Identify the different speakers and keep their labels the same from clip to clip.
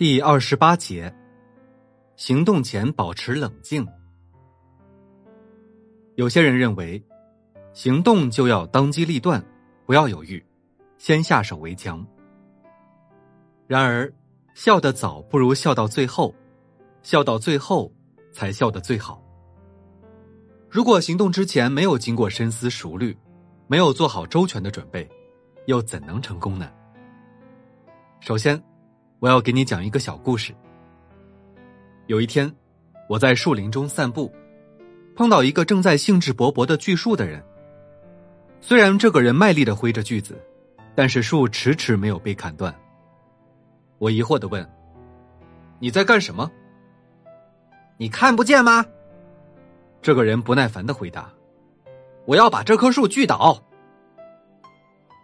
Speaker 1: 第二十八节，行动前保持冷静。有些人认为，行动就要当机立断，不要犹豫，先下手为强。然而，笑得早不如笑到最后，笑到最后才笑得最好。如果行动之前没有经过深思熟虑，没有做好周全的准备，又怎能成功呢？首先，我要给你讲一个小故事。有一天，我在树林中散步，碰到一个正在兴致勃勃的锯树的人。虽然这个人卖力的挥着锯子，但是树迟迟没有被砍断。我疑惑的问：“你在干什么？”“
Speaker 2: 你看不见吗？”
Speaker 1: 这个人不耐烦的回答：“
Speaker 2: 我要把这棵树锯倒。”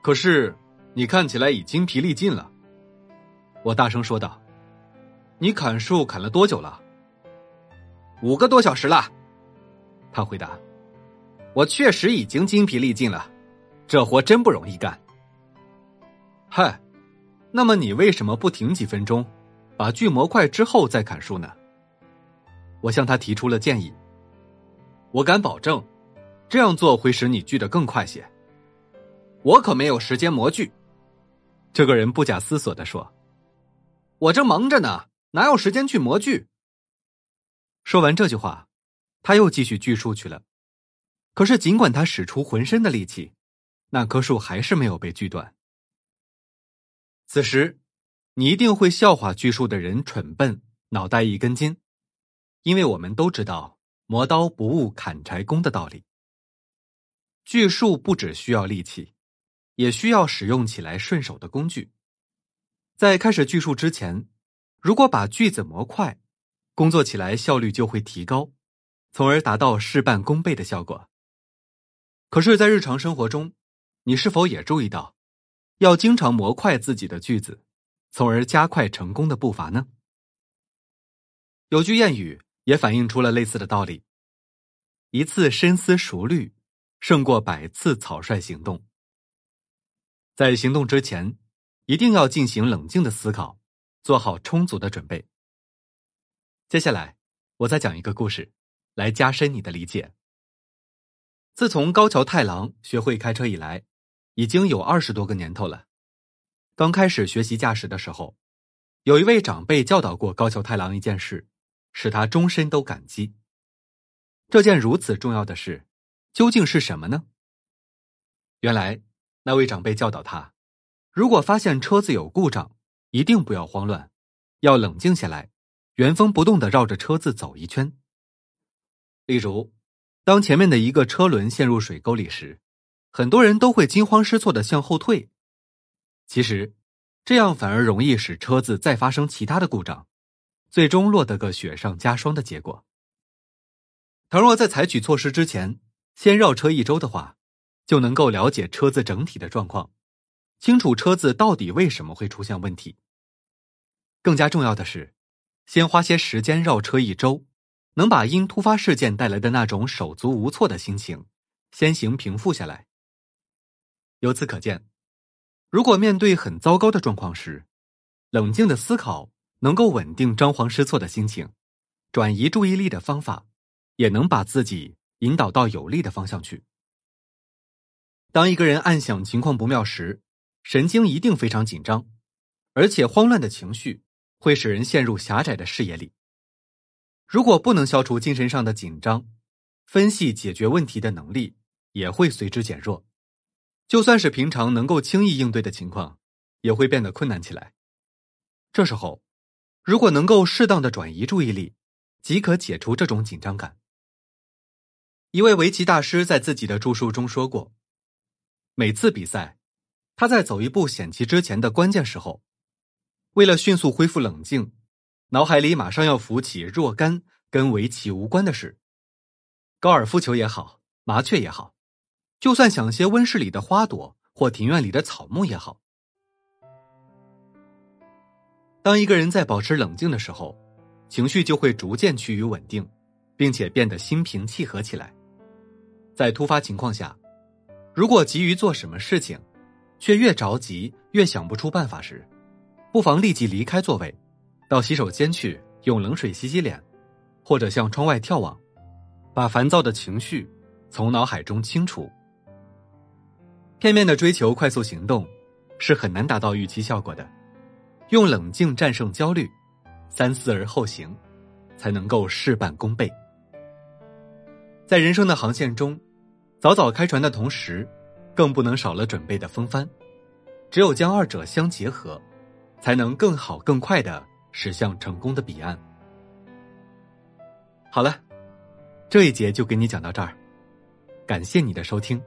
Speaker 1: 可是，你看起来已精疲力尽了。我大声说道：“你砍树砍了多久了？”“
Speaker 2: 五个多小时了。”
Speaker 1: 他回答。
Speaker 2: “我确实已经精疲力尽了，这活真不容易干。”“
Speaker 1: 嗨，那么你为什么不停几分钟，把锯磨快之后再砍树呢？”我向他提出了建议。我敢保证，这样做会使你锯得更快些。
Speaker 2: 我可没有时间磨锯。”
Speaker 1: 这个人不假思索的说。
Speaker 2: 我正忙着呢，哪有时间去磨锯？
Speaker 1: 说完这句话，他又继续锯树去了。可是，尽管他使出浑身的力气，那棵树还是没有被锯断。此时，你一定会笑话锯树的人蠢笨、脑袋一根筋，因为我们都知道“磨刀不误砍柴工”的道理。锯树不只需要力气，也需要使用起来顺手的工具。在开始锯树之前，如果把句子模块，工作起来效率就会提高，从而达到事半功倍的效果。可是，在日常生活中，你是否也注意到，要经常模块自己的句子，从而加快成功的步伐呢？有句谚语也反映出了类似的道理：一次深思熟虑，胜过百次草率行动。在行动之前。一定要进行冷静的思考，做好充足的准备。接下来，我再讲一个故事，来加深你的理解。自从高桥太郎学会开车以来，已经有二十多个年头了。刚开始学习驾驶的时候，有一位长辈教导过高桥太郎一件事，使他终身都感激。这件如此重要的事，究竟是什么呢？原来，那位长辈教导他。如果发现车子有故障，一定不要慌乱，要冷静下来，原封不动的绕着车子走一圈。例如，当前面的一个车轮陷入水沟里时，很多人都会惊慌失措的向后退。其实，这样反而容易使车子再发生其他的故障，最终落得个雪上加霜的结果。倘若在采取措施之前，先绕车一周的话，就能够了解车子整体的状况。清楚车子到底为什么会出现问题。更加重要的是，先花些时间绕车一周，能把因突发事件带来的那种手足无措的心情先行平复下来。由此可见，如果面对很糟糕的状况时，冷静的思考能够稳定张皇失措的心情，转移注意力的方法，也能把自己引导到有利的方向去。当一个人暗想情况不妙时，神经一定非常紧张，而且慌乱的情绪会使人陷入狭窄的视野里。如果不能消除精神上的紧张，分析解决问题的能力也会随之减弱。就算是平常能够轻易应对的情况，也会变得困难起来。这时候，如果能够适当的转移注意力，即可解除这种紧张感。一位围棋大师在自己的著述中说过：“每次比赛。”他在走一步险棋之前的关键时候，为了迅速恢复冷静，脑海里马上要浮起若干跟围棋无关的事，高尔夫球也好，麻雀也好，就算想些温室里的花朵或庭院里的草木也好。当一个人在保持冷静的时候，情绪就会逐渐趋于稳定，并且变得心平气和起来。在突发情况下，如果急于做什么事情，却越着急越想不出办法时，不妨立即离开座位，到洗手间去用冷水洗洗脸，或者向窗外眺望，把烦躁的情绪从脑海中清除。片面的追求快速行动，是很难达到预期效果的。用冷静战胜焦虑，三思而后行，才能够事半功倍。在人生的航线中，早早开船的同时，更不能少了准备的风帆。只有将二者相结合，才能更好更快的驶向成功的彼岸。好了，这一节就给你讲到这儿，感谢你的收听。